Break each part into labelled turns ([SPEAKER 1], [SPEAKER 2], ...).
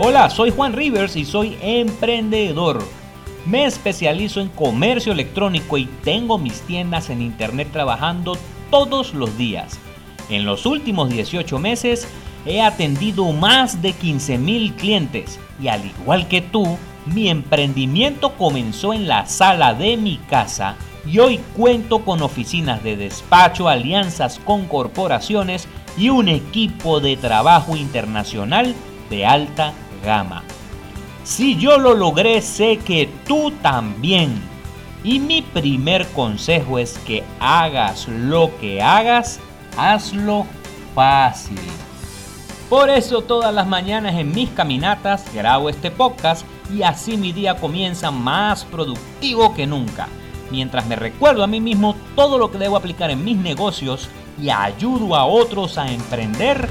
[SPEAKER 1] Hola, soy Juan Rivers y soy emprendedor. Me especializo en comercio electrónico y tengo mis tiendas en internet trabajando todos los días. En los últimos 18 meses he atendido más de 15 mil clientes y al igual que tú, mi emprendimiento comenzó en la sala de mi casa y hoy cuento con oficinas de despacho, alianzas con corporaciones y un equipo de trabajo internacional de alta gama. Si yo lo logré, sé que tú también. Y mi primer consejo es que hagas lo que hagas, hazlo fácil. Por eso todas las mañanas en mis caminatas grabo este podcast y así mi día comienza más productivo que nunca, mientras me recuerdo a mí mismo todo lo que debo aplicar en mis negocios y ayudo a otros a emprender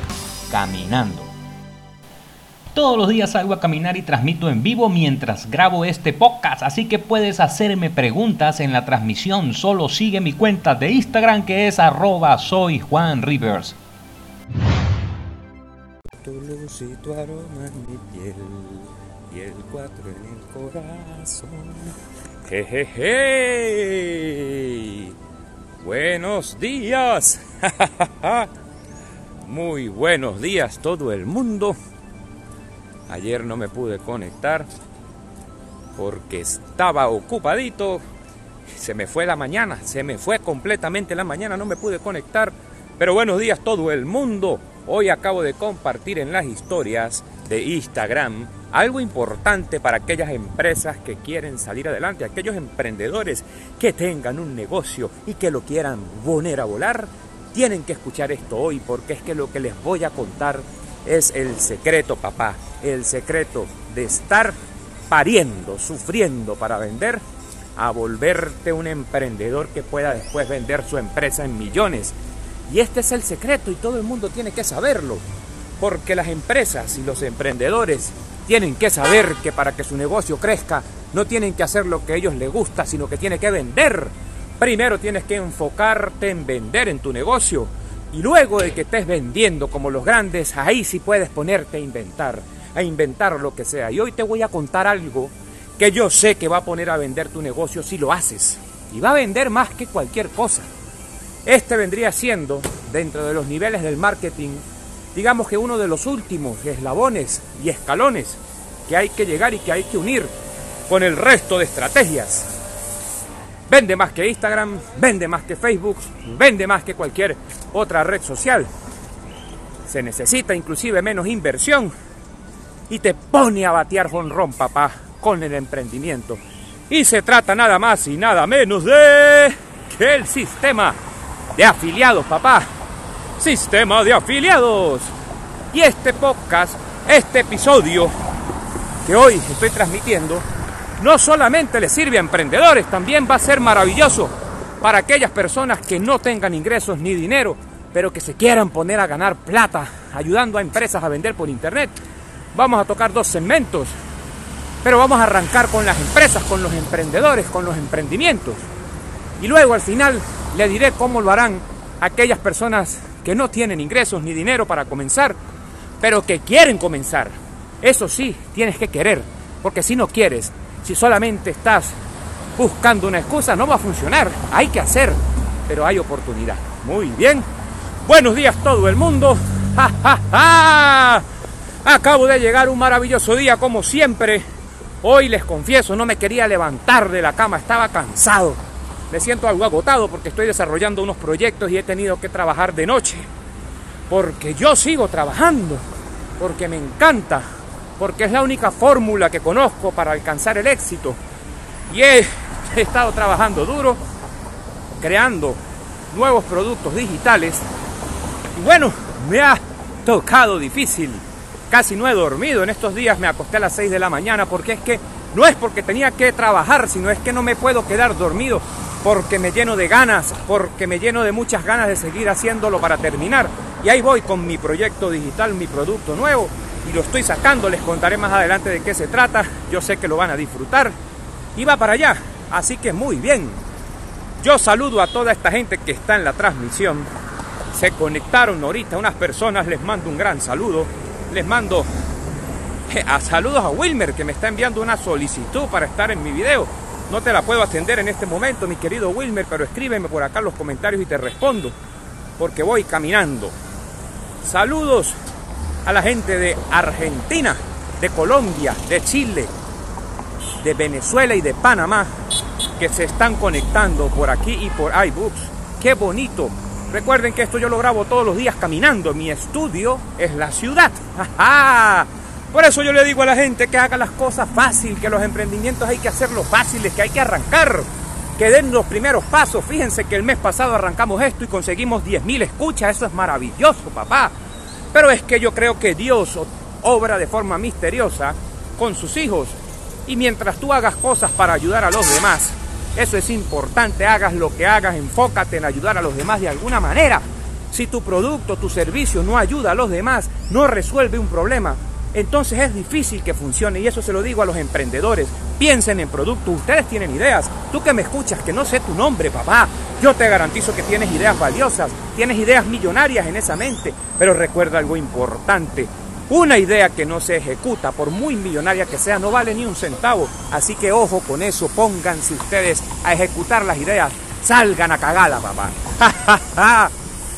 [SPEAKER 1] caminando. Todos los días salgo a caminar y transmito en vivo mientras grabo este podcast, así que puedes hacerme preguntas en la transmisión. Solo sigue mi cuenta de Instagram que es arroba soy Juan Rivers.
[SPEAKER 2] Tu luz y tu aroma en mi piel en el corazón. Jejeje. Buenos días. Muy buenos días todo el mundo. Ayer no me pude conectar porque estaba ocupadito. Se me fue la mañana, se me fue completamente la mañana, no me pude conectar. Pero buenos días todo el mundo. Hoy acabo de compartir en las historias de Instagram algo importante para aquellas empresas que quieren salir adelante, aquellos emprendedores que tengan un negocio y que lo quieran poner a volar. Tienen que escuchar esto hoy porque es que lo que les voy a contar es el secreto, papá, el secreto de estar pariendo, sufriendo para vender, a volverte un emprendedor que pueda después vender su empresa en millones. Y este es el secreto y todo el mundo tiene que saberlo, porque las empresas y los emprendedores tienen que saber que para que su negocio crezca no tienen que hacer lo que a ellos les gusta, sino que tienen que vender. Primero tienes que enfocarte en vender en tu negocio y luego de que estés vendiendo como los grandes, ahí sí puedes ponerte a inventar, a inventar lo que sea. Y hoy te voy a contar algo que yo sé que va a poner a vender tu negocio si lo haces. Y va a vender más que cualquier cosa. Este vendría siendo, dentro de los niveles del marketing, digamos que uno de los últimos eslabones y escalones que hay que llegar y que hay que unir con el resto de estrategias. Vende más que Instagram, vende más que Facebook, vende más que cualquier otra red social. Se necesita inclusive menos inversión y te pone a batear jonrón, papá, con el emprendimiento. Y se trata nada más y nada menos de que el sistema de afiliados, papá. Sistema de afiliados. Y este podcast, este episodio que hoy estoy transmitiendo, no solamente le sirve a emprendedores, también va a ser maravilloso para aquellas personas que no tengan ingresos ni dinero, pero que se quieran poner a ganar plata ayudando a empresas a vender por internet. Vamos a tocar dos segmentos, pero vamos a arrancar con las empresas, con los emprendedores, con los emprendimientos. Y luego al final le diré cómo lo harán aquellas personas que no tienen ingresos ni dinero para comenzar, pero que quieren comenzar. Eso sí, tienes que querer, porque si no quieres, si solamente estás buscando una excusa, no va a funcionar. Hay que hacer, pero hay oportunidad. Muy bien. Buenos días todo el mundo. Acabo de llegar un maravilloso día como siempre. Hoy les confieso, no me quería levantar de la cama, estaba cansado. Me siento algo agotado porque estoy desarrollando unos proyectos y he tenido que trabajar de noche. Porque yo sigo trabajando, porque me encanta porque es la única fórmula que conozco para alcanzar el éxito. Y he, estado trabajando duro, creando nuevos productos digitales. Y bueno, me ha tocado difícil. Casi no he dormido. En estos días me acosté a las 6 de la mañana porque es que no es porque tenía que trabajar, sino es que no me puedo quedar dormido porque me lleno de ganas, porque me lleno de muchas ganas de seguir haciéndolo para terminar. Y ahí voy con mi proyecto digital, mi producto nuevo y lo estoy sacando, les contaré más adelante de qué se trata, yo sé que lo van a disfrutar y va para allá, así que muy bien. Yo saludo a toda esta gente que está en la transmisión, se conectaron ahorita unas personas, les mando un gran saludo, les mando A saludos a Wilmer que me está enviando una solicitud para estar en mi video. No te la puedo atender en este momento, mi querido Wilmer, pero escríbeme por acá en los comentarios y te respondo, porque voy caminando. Saludos a la gente de Argentina, de Colombia, de Chile, de Venezuela y de Panamá, que se están conectando por aquí y por iBooks. ¡Qué bonito! Recuerden que esto yo lo grabo todos los días caminando. Mi estudio es la ciudad. Por eso yo le digo a la gente que haga las cosas fácil, que los emprendimientos hay que hacerlos fáciles, que hay que arrancar, que den los primeros pasos. Fíjense que el mes pasado arrancamos esto y conseguimos 10.000 escuchas. Eso es maravilloso, papá. Pero es que yo creo que Dios obra de forma misteriosa con sus hijos. Y mientras tú hagas cosas para ayudar a los demás, eso es importante, hagas lo que hagas, enfócate en ayudar a los demás de alguna manera. Si tu producto, tu servicio no ayuda a los demás, no resuelve un problema, entonces es difícil que funcione y eso se lo digo a los emprendedores. Piensen en productos, ustedes tienen ideas. Tú que me escuchas, que no sé tu nombre, papá, yo te garantizo que tienes ideas valiosas, tienes ideas millonarias en esa mente, pero recuerda algo importante. Una idea que no se ejecuta, por muy millonaria que sea, no vale ni un centavo. Así que ojo con eso, pónganse ustedes a ejecutar las ideas. Salgan a cagada, papá.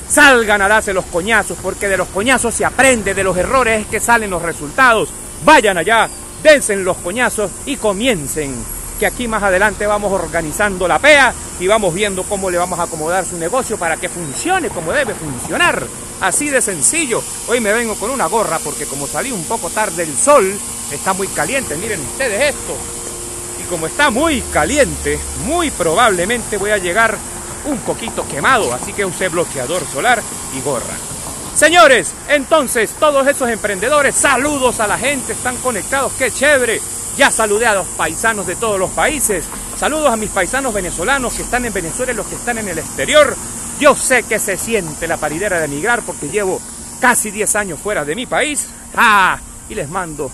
[SPEAKER 2] Salgan a darse los coñazos, porque de los coñazos se aprende, de los errores es que salen los resultados. Vayan allá, dense los coñazos y comiencen. Que aquí más adelante vamos organizando la PEA y vamos viendo cómo le vamos a acomodar su negocio para que funcione como debe funcionar. Así de sencillo. Hoy me vengo con una gorra porque como salí un poco tarde el sol, está muy caliente. Miren ustedes esto. Y como está muy caliente, muy probablemente voy a llegar un poquito quemado, así que usé bloqueador solar y gorra. Señores, entonces todos esos emprendedores, saludos a la gente, están conectados, qué chévere. Ya saludé a los paisanos de todos los países. Saludos a mis paisanos venezolanos que están en Venezuela y los que están en el exterior. Yo sé que se siente la paridera de emigrar porque llevo casi 10 años fuera de mi país. ¡Ah! Y les mando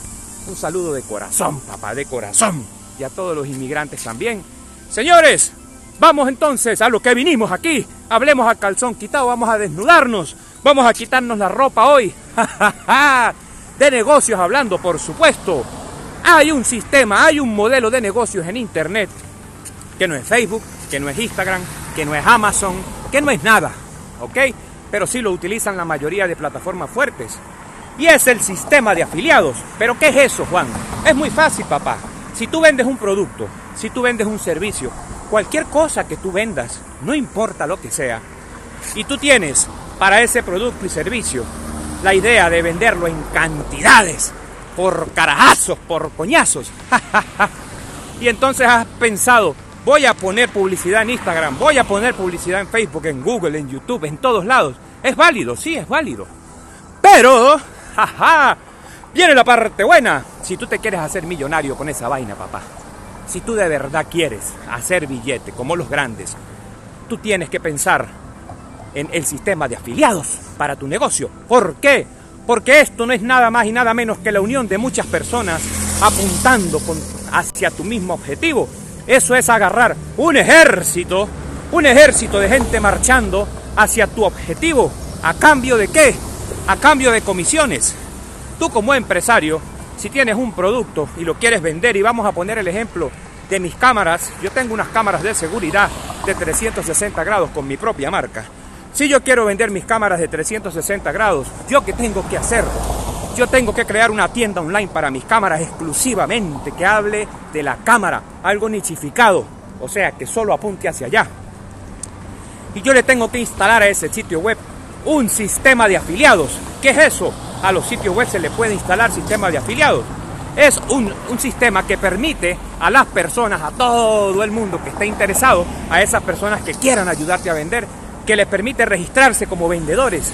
[SPEAKER 2] un saludo de corazón, papá, de corazón. Y a todos los inmigrantes también. Señores, Vamos entonces a lo que vinimos aquí. Hablemos a calzón quitado, vamos a desnudarnos. Vamos a quitarnos la ropa hoy. de negocios hablando, por supuesto. Hay un sistema, hay un modelo de negocios en Internet que no es Facebook, que no es Instagram, que no es Amazon, que no es nada. ¿Ok? Pero sí lo utilizan la mayoría de plataformas fuertes. Y es el sistema de afiliados. ¿Pero qué es eso, Juan? Es muy fácil, papá. Si tú vendes un producto, si tú vendes un servicio, cualquier cosa que tú vendas, no importa lo que sea, y tú tienes para ese producto y servicio la idea de venderlo en cantidades, por carajazos, por coñazos, y entonces has pensado, voy a poner publicidad en Instagram, voy a poner publicidad en Facebook, en Google, en YouTube, en todos lados. Es válido, sí, es válido. Pero, jaja, viene la parte buena. Si tú te quieres hacer millonario con esa vaina, papá, si tú de verdad quieres hacer billete como los grandes, tú tienes que pensar en el sistema de afiliados para tu negocio. ¿Por qué? Porque esto no es nada más y nada menos que la unión de muchas personas apuntando hacia tu mismo objetivo. Eso es agarrar un ejército, un ejército de gente marchando hacia tu objetivo. ¿A cambio de qué? A cambio de comisiones. Tú como empresario si tienes un producto y lo quieres vender, y vamos a poner el ejemplo de mis cámaras, yo tengo unas cámaras de seguridad de 360 grados con mi propia marca. Si yo quiero vender mis cámaras de 360 grados, ¿yo qué tengo que hacer? Yo tengo que crear una tienda online para mis cámaras exclusivamente que hable de la cámara, algo nichificado, o sea, que solo apunte hacia allá. Y yo le tengo que instalar a ese sitio web un sistema de afiliados. ¿Qué es eso? a los sitios web se le puede instalar sistema de afiliados. Es un, sistema que permite a las personas, a todo el mundo que esté interesado, a esas personas que quieran ayudarte a vender, que les permite registrarse como vendedores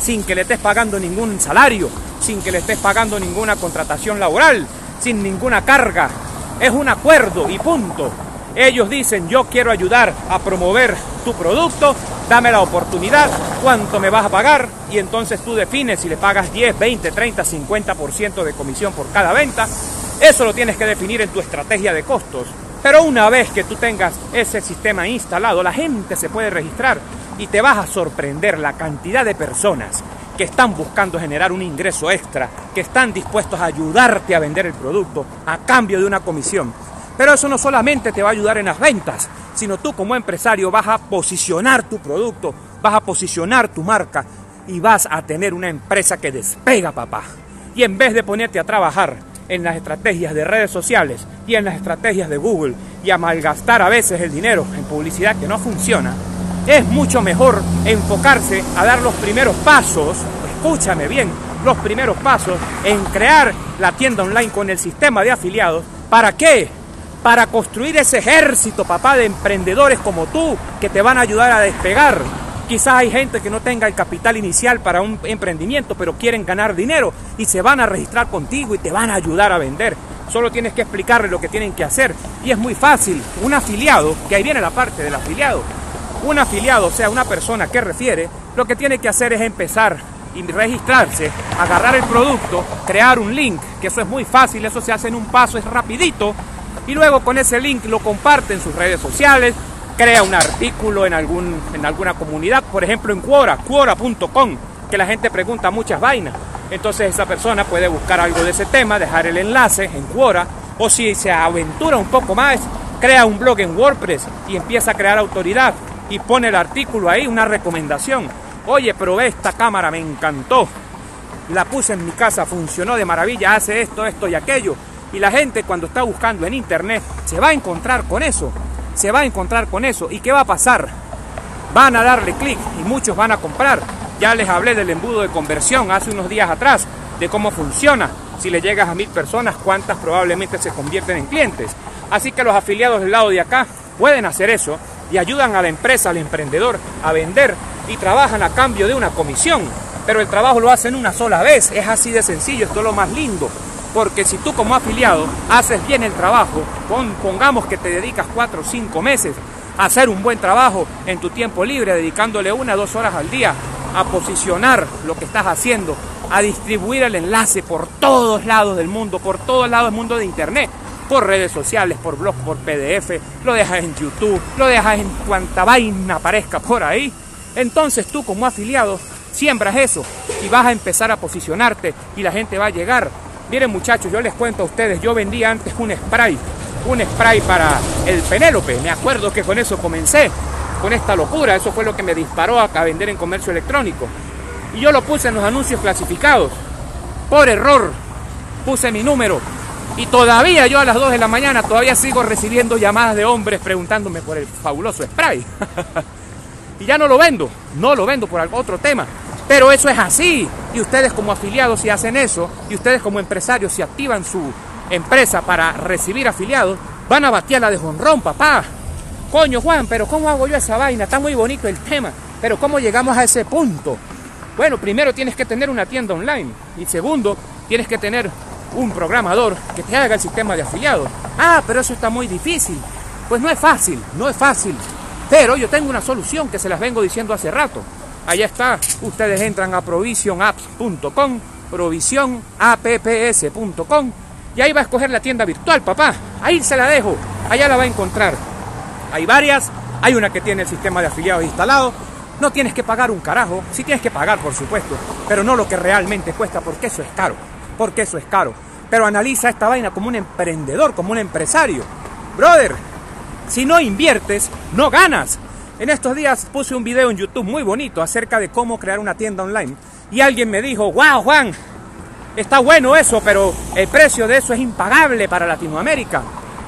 [SPEAKER 2] sin que le estés pagando ningún salario, sin que le estés pagando ninguna contratación laboral, sin ninguna carga. Es un acuerdo y punto. Ellos dicen, yo quiero ayudar a promover tu producto, dame la oportunidad, cuánto me vas a pagar y entonces tú defines si le pagas 10, 20, 30, 50% de comisión por cada venta. Eso lo tienes que definir en tu estrategia de costos. Pero una vez que tú tengas ese sistema instalado, la gente se puede registrar y te vas a sorprender la cantidad de personas que están buscando generar un ingreso extra, que están dispuestos a ayudarte a vender el producto a cambio de una comisión. Pero eso no solamente te va a ayudar en las ventas, sino tú como empresario vas a posicionar tu producto, vas a posicionar tu marca y vas a tener una empresa que despega, papá. Y en vez de ponerte a trabajar en las estrategias de redes sociales y en las estrategias de Google y a malgastar a veces el dinero en publicidad que no funciona, es mucho mejor enfocarse a dar los primeros pasos, escúchame bien, los primeros pasos en crear la tienda online con el sistema de afiliados. ¿Para qué? Para construir ese ejército, papá, de emprendedores como tú que te van a ayudar a despegar. Quizás hay gente que no tenga el capital inicial para un emprendimiento, pero quieren ganar dinero y se van a registrar contigo y te van a ayudar a vender. Solo tienes que explicarle lo que tienen que hacer. Y es muy fácil. Un afiliado, que ahí viene la parte del afiliado, un afiliado, o sea, una persona que refiere, lo que tiene que hacer es empezar y registrarse, agarrar el producto, crear un link, que eso es muy fácil, eso se hace en un paso, es rapidito, y luego con ese link lo comparte en sus redes sociales, crea un artículo en, algún, en alguna comunidad, por ejemplo en Quora, quora.com, que la gente pregunta muchas vainas. Entonces esa persona puede buscar algo de ese tema, dejar el enlace en Quora, o si se aventura un poco más, crea un blog en WordPress y empieza a crear autoridad y pone el artículo ahí, una recomendación. Oye, probé esta cámara, me encantó. La puse en mi casa, funcionó de maravilla, hace esto, esto y aquello. Y la gente cuando está buscando en internet se va a encontrar con eso. Se va a encontrar con eso. ¿Y qué va a pasar? Van a darle clic y muchos van a comprar. Ya les hablé del embudo de conversión hace unos días atrás, de cómo funciona. Si le llegas a mil personas, cuántas probablemente se convierten en clientes. Así que los afiliados del lado de acá pueden hacer eso y ayudan a la empresa, al emprendedor a vender y trabajan a cambio de una comisión. Pero el trabajo lo hacen una sola vez, es así de sencillo, esto es lo más lindo. Porque si tú como afiliado haces bien el trabajo, pongamos que te dedicas cuatro o cinco meses a hacer un buen trabajo en tu tiempo libre, dedicándole una o dos horas al día a posicionar lo que estás haciendo, a distribuir el enlace por todos lados del mundo, por todos lados del mundo de Internet por redes sociales, por blog, por PDF, lo dejas en YouTube, lo dejas en cuanta vaina aparezca por ahí. Entonces tú como afiliado siembras eso y vas a empezar a posicionarte y la gente va a llegar. Miren muchachos, yo les cuento a ustedes, yo vendía antes un spray, un spray para el Penélope. Me acuerdo que con eso comencé, con esta locura, eso fue lo que me disparó a vender en comercio electrónico. Y yo lo puse en los anuncios clasificados. Por error, puse mi número y todavía yo a las 2 de la mañana todavía sigo recibiendo llamadas de hombres preguntándome por el fabuloso spray. y ya no lo vendo, no lo vendo por otro tema. Pero eso es así. Y ustedes como afiliados si hacen eso, y ustedes como empresarios si activan su empresa para recibir afiliados, van a batear la de jonrón, papá. Coño, Juan, pero ¿cómo hago yo esa vaina? Está muy bonito el tema. Pero ¿cómo llegamos a ese punto? Bueno, primero tienes que tener una tienda online. Y segundo, tienes que tener un programador que te haga el sistema de afiliados. Ah, pero eso está muy difícil. Pues no es fácil, no es fácil. Pero yo tengo una solución que se las vengo diciendo hace rato. Allá está, ustedes entran a provisionapps.com, provisionapps.com y ahí va a escoger la tienda virtual, papá. Ahí se la dejo, allá la va a encontrar. Hay varias, hay una que tiene el sistema de afiliados instalado. No tienes que pagar un carajo, sí tienes que pagar, por supuesto, pero no lo que realmente cuesta porque eso es caro porque eso es caro. Pero analiza esta vaina como un emprendedor, como un empresario. Brother, si no inviertes, no ganas. En estos días puse un video en YouTube muy bonito acerca de cómo crear una tienda online. Y alguien me dijo, wow Juan, está bueno eso, pero el precio de eso es impagable para Latinoamérica.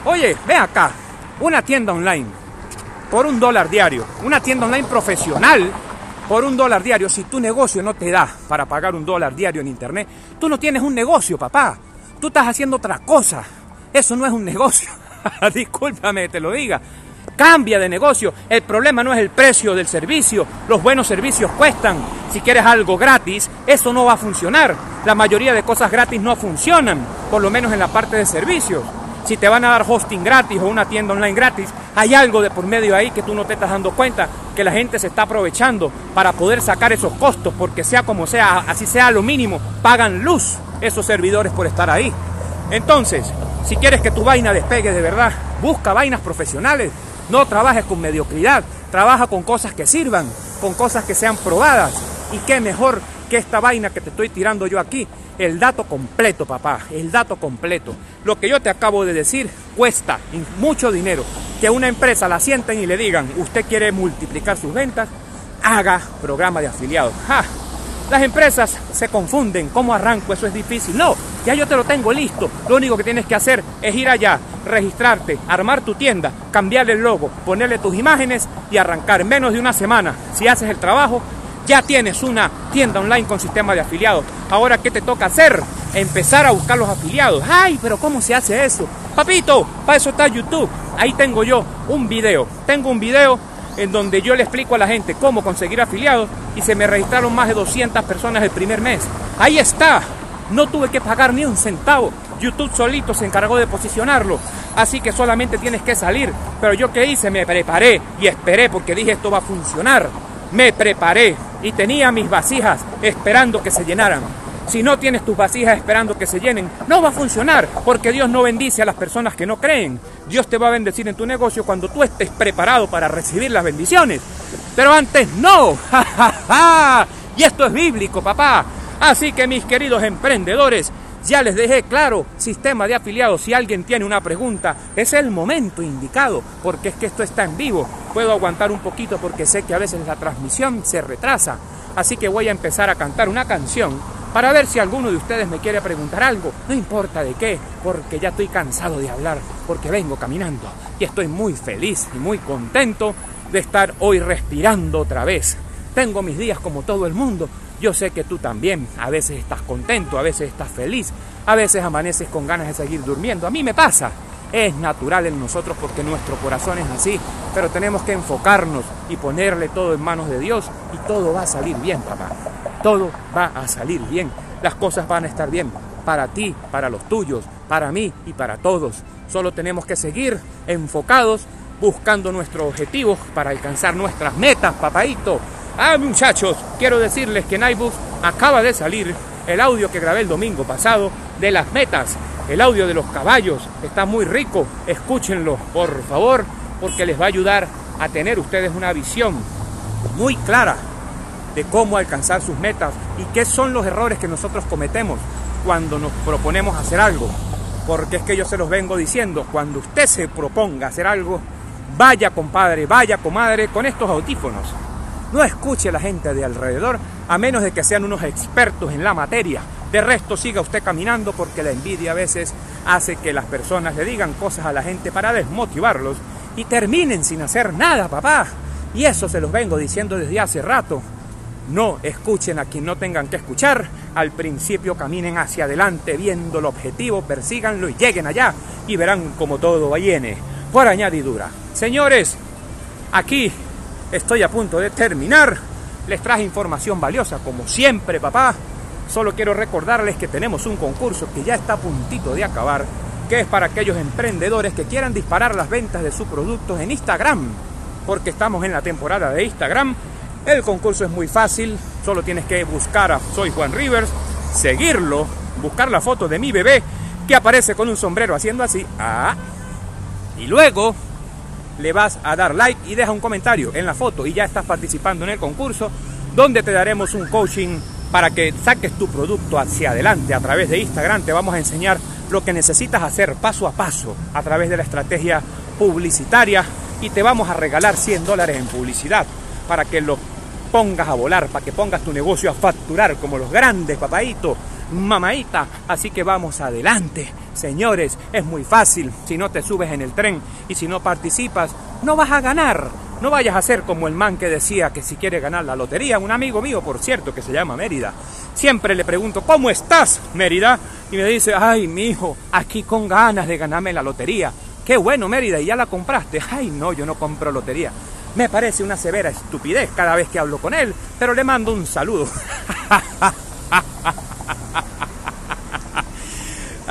[SPEAKER 2] Oye, ve acá, una tienda online por un dólar diario, una tienda online profesional por un dólar diario, si tu negocio no te da para pagar un dólar diario en internet, tú no tienes un negocio, papá. Tú estás haciendo otra cosa. Eso no es un negocio. Discúlpame, te lo diga. Cambia de negocio. El problema no es el precio del servicio. Los buenos servicios cuestan. Si quieres algo gratis, eso no va a funcionar. La mayoría de cosas gratis no funcionan, por lo menos en la parte de servicios si te van a dar hosting gratis o una tienda online gratis, hay algo de por medio ahí que tú no te estás dando cuenta, que la gente se está aprovechando para poder sacar esos costos, porque sea como sea, así sea lo mínimo, pagan luz esos servidores por estar ahí. Entonces, si quieres que tu vaina despegue de verdad, busca vainas profesionales, no trabajes con mediocridad, trabaja con cosas que sirvan, con cosas que sean probadas. Y qué mejor que esta vaina que te estoy tirando yo aquí, el dato completo, papá, el dato completo. Lo que yo te acabo de decir cuesta mucho dinero. Que una empresa la sienten y le digan, usted quiere multiplicar sus ventas, haga programa de afiliados. Las empresas se confunden, ¿cómo arranco? Eso es difícil. No, ya yo te lo tengo listo. Lo único que tienes que hacer es ir allá, registrarte, armar tu tienda, cambiarle el logo, ponerle tus imágenes y arrancar. En menos de una semana, si haces el trabajo, ya tienes una tienda online con sistema de afiliados. Ahora, ¿qué te toca hacer? Empezar a buscar los afiliados. ¡Ay, pero cómo se hace eso! Papito, para eso está YouTube. Ahí tengo yo un video. Tengo un video en donde yo le explico a la gente cómo conseguir afiliados y se me registraron más de 200 personas el primer mes. Ahí está. No tuve que pagar ni un centavo. YouTube solito se encargó de posicionarlo. Así que solamente tienes que salir. Pero yo qué hice? Me preparé y esperé porque dije esto va a funcionar. Me preparé y tenía mis vasijas esperando que se llenaran. Si no tienes tus vasijas esperando que se llenen, no va a funcionar, porque Dios no bendice a las personas que no creen. Dios te va a bendecir en tu negocio cuando tú estés preparado para recibir las bendiciones. Pero antes no. y esto es bíblico, papá. Así que mis queridos emprendedores, ya les dejé claro, sistema de afiliados, si alguien tiene una pregunta, es el momento indicado, porque es que esto está en vivo. Puedo aguantar un poquito porque sé que a veces la transmisión se retrasa. Así que voy a empezar a cantar una canción para ver si alguno de ustedes me quiere preguntar algo, no importa de qué, porque ya estoy cansado de hablar, porque vengo caminando y estoy muy feliz y muy contento de estar hoy respirando otra vez. Tengo mis días como todo el mundo, yo sé que tú también, a veces estás contento, a veces estás feliz, a veces amaneces con ganas de seguir durmiendo, a mí me pasa. Es natural en nosotros porque nuestro corazón es así, pero tenemos que enfocarnos y ponerle todo en manos de Dios y todo va a salir bien, papá todo va a salir bien. Las cosas van a estar bien para ti, para los tuyos, para mí y para todos. Solo tenemos que seguir enfocados buscando nuestros objetivos para alcanzar nuestras metas, papaito. Ah, muchachos, quiero decirles que en acaba de salir el audio que grabé el domingo pasado de las metas. El audio de los caballos está muy rico. Escúchenlo, por favor, porque les va a ayudar a tener ustedes una visión muy clara de cómo alcanzar sus metas y qué son los errores que nosotros cometemos cuando nos proponemos hacer algo. Porque es que yo se los vengo diciendo, cuando usted se proponga hacer algo, vaya compadre, vaya comadre con estos audífonos. No escuche a la gente de alrededor a menos de que sean unos expertos en la materia. De resto siga usted caminando porque la envidia a veces hace que las personas le digan cosas a la gente para desmotivarlos y terminen sin hacer nada, papá. Y eso se los vengo diciendo desde hace rato. No escuchen a quien no tengan que escuchar. Al principio caminen hacia adelante viendo el objetivo, persíganlo y lleguen allá y verán como todo viene. Por añadidura. Señores, aquí estoy a punto de terminar. Les traje información valiosa, como siempre, papá. Solo quiero recordarles que tenemos un concurso que ya está a puntito de acabar, que es para aquellos emprendedores que quieran disparar las ventas de sus productos en Instagram, porque estamos en la temporada de Instagram el concurso es muy fácil, solo tienes que buscar a Soy Juan Rivers, seguirlo, buscar la foto de mi bebé que aparece con un sombrero haciendo así, ah, y luego le vas a dar like y deja un comentario en la foto y ya estás participando en el concurso donde te daremos un coaching para que saques tu producto hacia adelante a través de Instagram. Te vamos a enseñar lo que necesitas hacer paso a paso a través de la estrategia publicitaria y te vamos a regalar 100 dólares en publicidad para que lo pongas a volar, para que pongas tu negocio a facturar como los grandes, papaito, mamaita. Así que vamos adelante, señores. Es muy fácil. Si no te subes en el tren y si no participas, no vas a ganar. No vayas a ser como el man que decía que si quiere ganar la lotería, un amigo mío, por cierto, que se llama Mérida. Siempre le pregunto, ¿cómo estás, Mérida? Y me dice, ay, mi hijo, aquí con ganas de ganarme la lotería. Qué bueno, Mérida, ¿y ya la compraste? Ay, no, yo no compro lotería. Me parece una severa estupidez cada vez que hablo con él, pero le mando un saludo.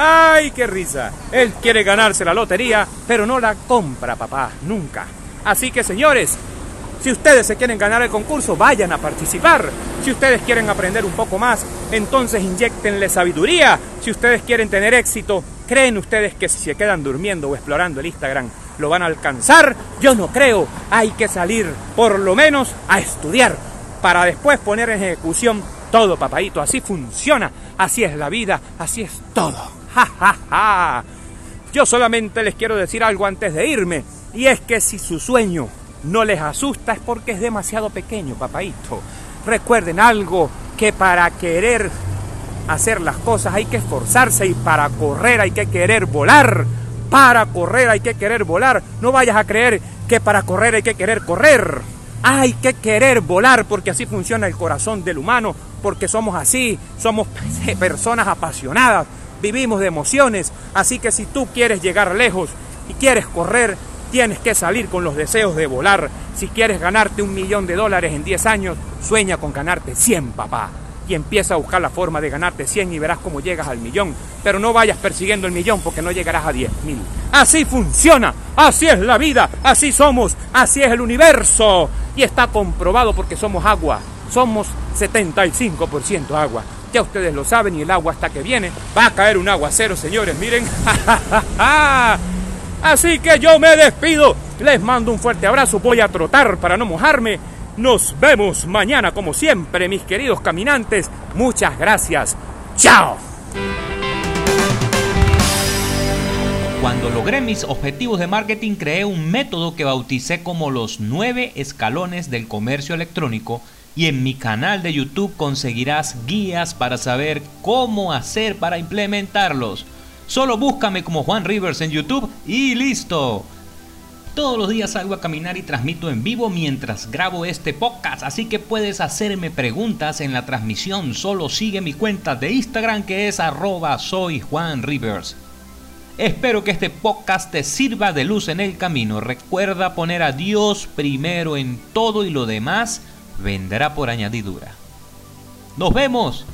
[SPEAKER 2] ¡Ay, qué risa! Él quiere ganarse la lotería, pero no la compra, papá, nunca. Así que, señores, si ustedes se quieren ganar el concurso, vayan a participar. Si ustedes quieren aprender un poco más, entonces inyectenle sabiduría. Si ustedes quieren tener éxito, ¿creen ustedes que si se quedan durmiendo o explorando el Instagram, lo van a alcanzar? Yo no creo. Hay que salir por lo menos a estudiar para después poner en ejecución todo, papadito, así funciona, así es la vida, así es todo. Ja, ja. Yo solamente les quiero decir algo antes de irme, y es que si su sueño no les asusta es porque es demasiado pequeño, papadito. Recuerden algo, que para querer hacer las cosas hay que esforzarse y para correr hay que querer volar. Para correr hay que querer volar. No vayas a creer que para correr hay que querer correr. Hay que querer volar porque así funciona el corazón del humano, porque somos así, somos personas apasionadas, vivimos de emociones, así que si tú quieres llegar lejos y quieres correr, tienes que salir con los deseos de volar. Si quieres ganarte un millón de dólares en 10 años, sueña con ganarte 100, papá y empieza a buscar la forma de ganarte 100 y verás cómo llegas al millón. Pero no vayas persiguiendo el millón porque no llegarás a 10 mil. Así funciona, así es la vida, así somos, así es el universo. Y está comprobado porque somos agua, somos 75% agua. Ya ustedes lo saben y el agua hasta que viene va a caer un aguacero, señores, miren. Así que yo me despido. Les mando un fuerte abrazo. Voy a trotar para no mojarme nos vemos mañana como siempre, mis queridos caminantes. Muchas gracias. ¡Chao!
[SPEAKER 1] Cuando logré mis objetivos de marketing creé un método que bauticé como los nueve escalones del comercio electrónico y en mi canal de YouTube conseguirás guías para saber cómo hacer para implementarlos. Solo búscame como Juan Rivers en YouTube y listo. Todos los días salgo a caminar y transmito en vivo mientras grabo este podcast, así que puedes hacerme preguntas en la transmisión. Solo sigue mi cuenta de Instagram que es arroba soy Juan Rivers. Espero que este podcast te sirva de luz en el camino. Recuerda poner a Dios primero en todo y lo demás vendrá por añadidura. Nos vemos.